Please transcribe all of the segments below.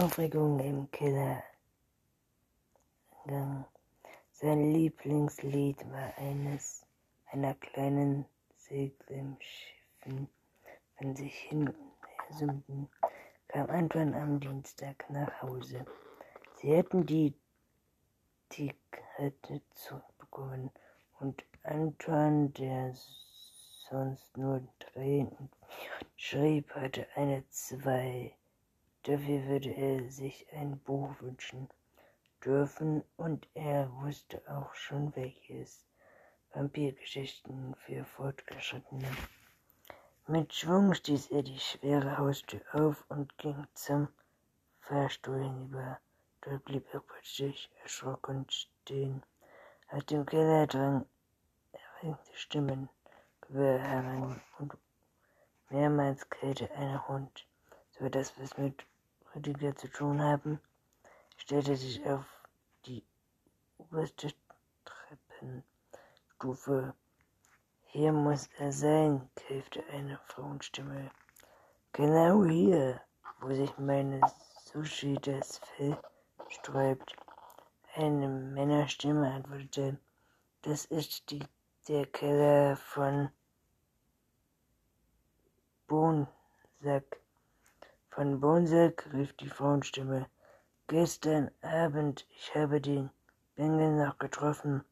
Aufregung im Keller. Sein Lieblingslied war eines einer kleinen Segelschiffe. Wenn sich hin und her summten, kam Anton am Dienstag nach Hause. Sie hätten die Tickette zurückbekommen und Anton, der sonst nur Tränen schrieb, hatte eine zwei. Dafür würde er sich ein Buch wünschen dürfen und er wusste auch schon welches. Vampirgeschichten für Fortgeschrittene. Mit Schwung stieß er die schwere Haustür auf und ging zum Fahrstuhl hinüber. Dort blieb er plötzlich erschrocken stehen. Aus dem Keller drang erregte Stimmen heran und mehrmals krähte ein Hund. Soll das was mit Rüdiger zu tun haben? stellte sich auf die oberste Treppenstufe. Hier muss er sein, kämpfte eine Frauenstimme. Genau hier, wo sich meine Sushi das Fell sträubt. Eine Männerstimme antwortete, das ist die, der Keller von Bonsack. Von Bonsack rief die Frauenstimme. Gestern Abend, ich habe den Bengel noch getroffen,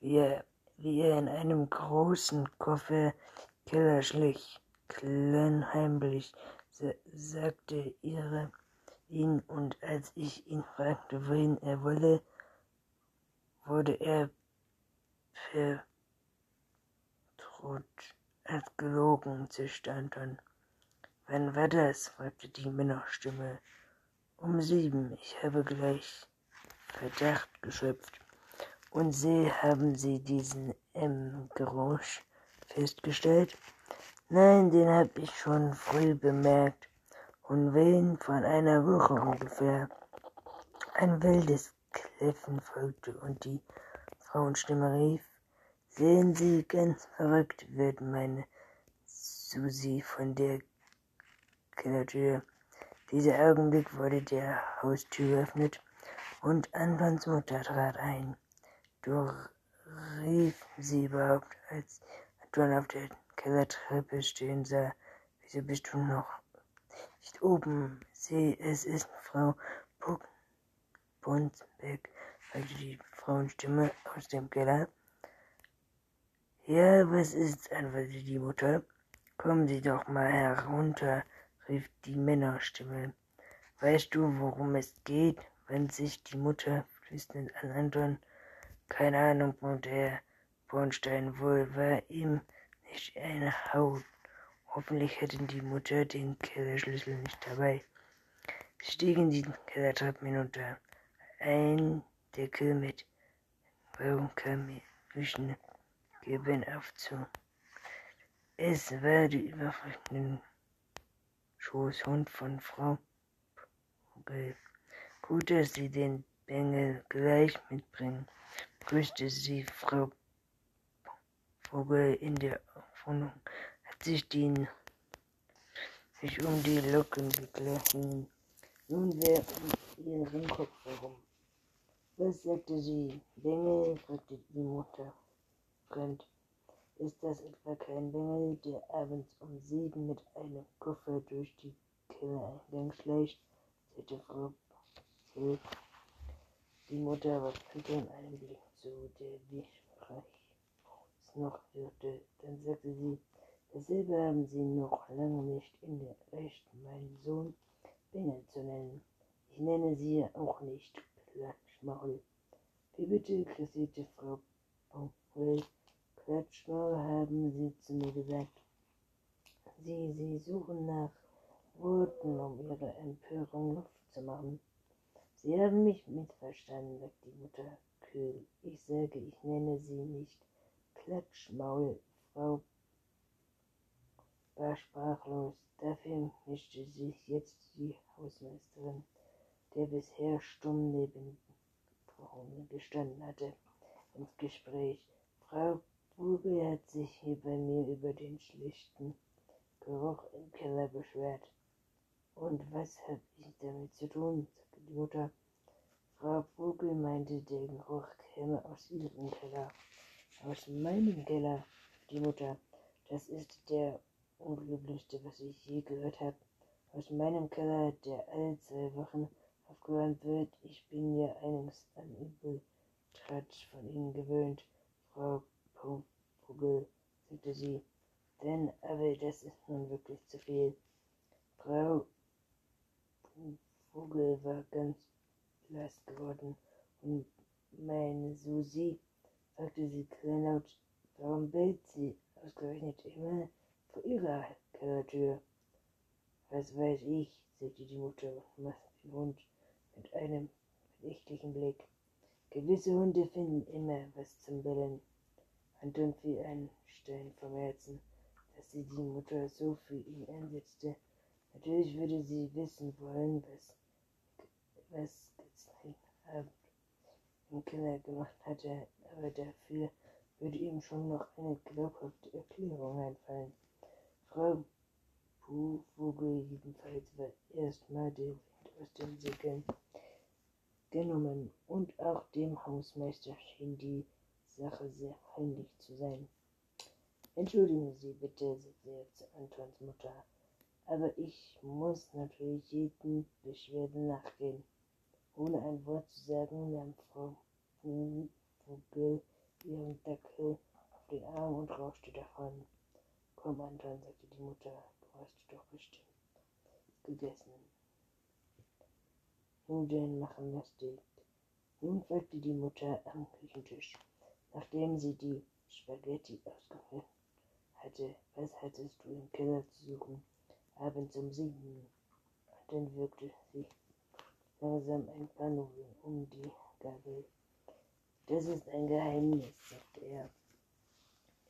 wie er, wie er in einem großen Koffer Keller schlich. Kleinheimlich, sagte ihre ihn, und als ich ihn fragte, wohin er wolle, wurde er vertraut als gelogen, zischte Anton. Wann war das? fragte die Männerstimme. Um sieben. Ich habe gleich Verdacht geschöpft. Und Sie, haben Sie diesen M-Geräusch festgestellt? Nein, den habe ich schon früh bemerkt. Und wen von einer Woche ungefähr. Ein wildes Kläffen folgte und die Frauenstimme rief, Sehen Sie, ganz verrückt wird meine Susi von der Kellertür. Dieser Augenblick wurde der Haustür geöffnet und Antons Mutter trat ein. Du rief sie überhaupt, als Anton auf der Kellertreppe stehen sah. Wieso bist du noch nicht oben? Sie, es ist Frau Bunsbeck, sagte die Frauenstimme aus dem Keller. Ja, was ist, antwortete die Mutter. Kommen Sie doch mal herunter rief die Männerstimme. Weißt du, worum es geht? wandte sich die Mutter flüsternd an Anton. Keine Ahnung, brummte er. Bornstein wohl war ihm nicht eine Haut. Hoffentlich hätten die Mutter den Kellerschlüssel nicht dabei. Sie stiegen die Kellertreppen hinunter. Ein Deckel mit Baumkamischen geben auf zu. Es war die überfragten Schoßhund von Frau Vogel. Gut, dass Sie den Bengel gleich mitbringen, grüßte sie Frau Vogel in der Wohnung, hat sich die sich um die Locken gegriffen. Nun wer ihren Kopf herum. Was sagte sie? Bengel, fragte die Mutter. Fremd. Ist das etwa kein Bengel, der abends um sieben mit einem Koffer durch die Kellereingang schleicht? sagte Frau Silk. Die Mutter warf Anton einen Blick zu, der wie es noch wirkte. Dann sagte sie, dasselbe haben Sie noch lange nicht in der Recht, meinen Sohn Bengel zu nennen. Ich nenne Sie auch nicht Klatschmaul. Wie bitte, kassierte Frau Baumwell. Klatschmaul haben sie zu mir gesagt. Sie, sie suchen nach Worten, um ihre Empörung Luft zu machen. Sie haben mich missverstanden, sagt die Mutter kühl. Ich sage, ich nenne sie nicht Klatschmaul. Frau war sprachlos. Dafür mischte sich jetzt die Hausmeisterin, der bisher stumm neben gestanden hatte, ins Gespräch. Frau Uwe hat sich hier bei mir über den schlichten Geruch im Keller beschwert. Und was hab ich damit zu tun, sagte die Mutter. Frau Vogel meinte, der Geruch käme aus ihrem Keller. Aus meinem Keller, die Mutter. Das ist der unglücklichste, was ich je gehört habe. Aus meinem Keller, der alle zwei Wochen aufgeräumt wird. Ich bin ja einiges an Übeltratsch von Ihnen gewöhnt, Frau Vogel, sagte sie. Denn, aber das ist nun wirklich zu viel. Frau Vogel war ganz blass geworden und meine Susi, sagte sie kleinlaut, warum bellt sie ausgerechnet immer vor ihrer Kellertür? Was weiß ich, sagte die Mutter und machte den Hund mit einem verdächtigen Blick. Gewisse Hunde finden immer was zum Bellen. Anton fiel ein Stein vom Herzen, dass sie die Mutter so für ihn einsetzte. Natürlich würde sie wissen wollen, was, was im Keller gemacht hatte, aber dafür würde ihm schon noch eine glaubhafte Erklärung einfallen. Frau Vogel jedenfalls war erstmal der Wind aus den Segeln genommen und auch dem Hausmeister schien die Sache sehr peinlich zu sein. Entschuldigen Sie bitte, sagte er zu Antons Mutter, aber ich muss natürlich jeden Beschwerden nachgehen. Ohne ein Wort zu sagen, nahm Frau Vogel ihren Dackel auf den Arm und rauschte davon. Komm, Anton, sagte die Mutter, du hast doch bestimmt gegessen. Nudeln machen lustig. Nun folgte die Mutter am Küchentisch, nachdem sie die Spaghetti ausgeführt hatte. Was hattest du im Keller zu suchen? Abends um sieben. Und dann wirkte sie langsam ein paar Nudeln um die Gabel. Das ist ein Geheimnis, sagte er.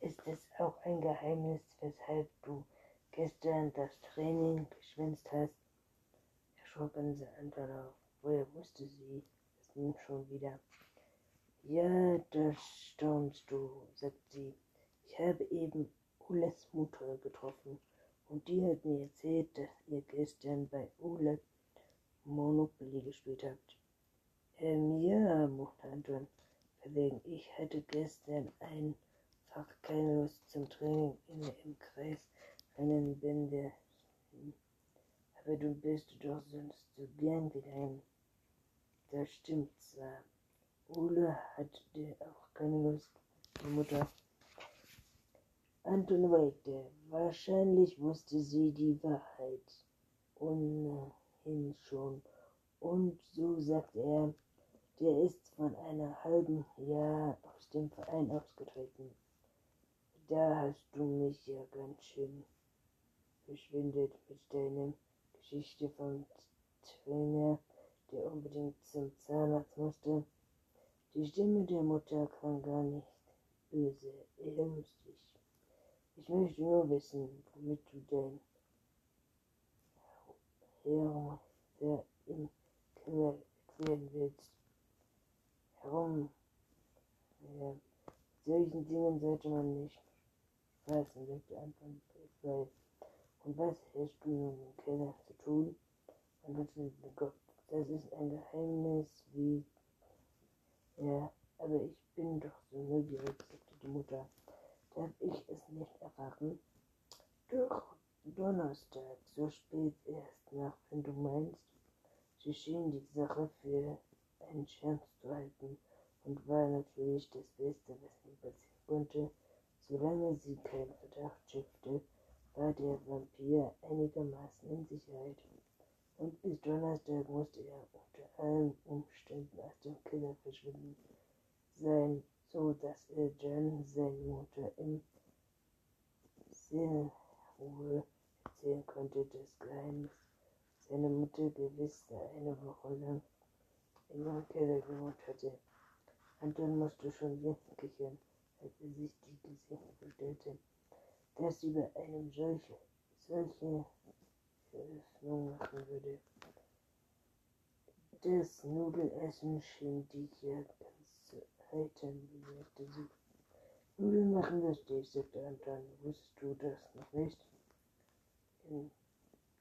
Ist es auch ein Geheimnis, weshalb du gestern das Training geschwänzt hast? Erschrocken sah Anton auf. Woher wusste sie es nun schon wieder? Ja, das staunst du, sagt sie. Ich habe eben Ules Mutter getroffen und die hat mir erzählt, dass ihr gestern bei Ule Monopoly gespielt habt. Ähm, ja, murrte Anton verlegen. Ich hatte gestern einfach keine Lust zum Training immer im Kreis einen Bände. Aber du bist doch sonst so gern gegangen. Das stimmt zwar. Ole hatte auch keine Lust, die Mutter. Anton überlegte. Wahrscheinlich wusste sie die Wahrheit. Ohnehin schon. Und so sagte er, der ist von einer halben Jahr aus dem Verein ausgetreten. Da hast du mich ja ganz schön verschwindet mit deiner Geschichte vom Trainer der unbedingt zum Zahnarzt musste. Die Stimme der Mutter klang gar nicht böse, eher lustig. Ich möchte nur wissen, womit du dein Herr der im Keller erklären willst. Herum. Ja, solchen Dingen sollte man nicht fassen, sagte Anton Fleisch. Und was hast du nun im Keller zu tun? Den Kopf das ist ein Geheimnis wie. Ja, aber ich bin doch so neugierig, sagte die Mutter. Darf ich es nicht erfahren? Doch, Donnerstag, so spät erst nach, wenn du meinst. Sie schien die Sache für einen Scherz zu halten und war natürlich das Beste, was ihm passieren konnte. Solange sie keinen Verdacht schöpfte, war der Vampir einigermaßen in Sicherheit und bis Donnerstag musste er unter allen Umständen aus dem Keller verschwinden sein, so dass er Jan seine Mutter im Seelenruhe erzählen konnte, das Geheimnis seine Mutter gewiss eine Woche lang in ihrem Keller gewohnt hatte. Anton musste schon winken kichern, als er sich die Gesichter vorstellte, dass über einem solche, solche Eröffnung machen würde. Das Nudelessen schien dich ja heitern, bemerkte sie. Nudeln machen lustig, sagte Anton. Wusstest du das noch nicht? In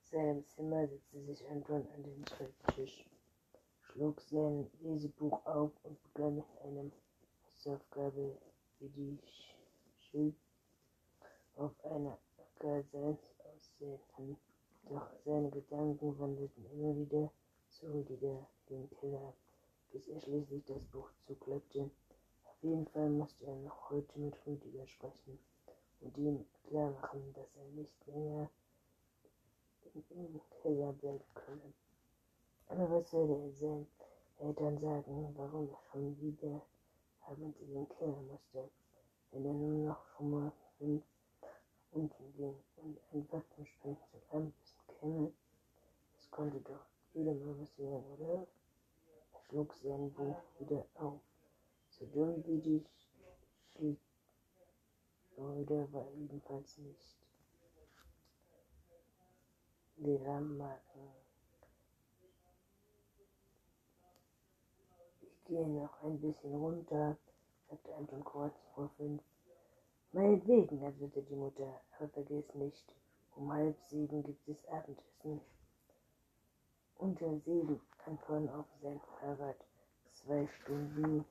seinem Zimmer setzte sich Anton an den Schreibtisch, schlug sein Lesebuch auf und begann mit einer Hausaufgabe, wie die Schild auf einer Gazelle aussehen kann. Doch seine Gedanken wanderten immer wieder zurück in den Keller, bis er schließlich das Buch zuklappte. Auf jeden Fall musste er noch heute mit Rüdiger sprechen und ihm klar machen, dass er nicht länger im Keller bleiben könne. Aber was würde er seinen Eltern sagen, warum er schon wieder abends in den Keller musste, wenn er nur noch schon mal fünf unten ging und einfach zum Springen zum Abendessen käme? Das konnte doch jeder mal passieren, oder? Er schlug sein Buch wieder auf. So dumm wie die Schildbrüder war ebenfalls nicht. Lehrermarken. Ich gehe noch ein bisschen runter, sagte Anton kurz vor fünf. Meinetwegen, erwiderte die Mutter, aber vergiss nicht, um halb sieben gibt es Abendessen. Unter sieben Anton auf sein Fahrrad zwei Stunden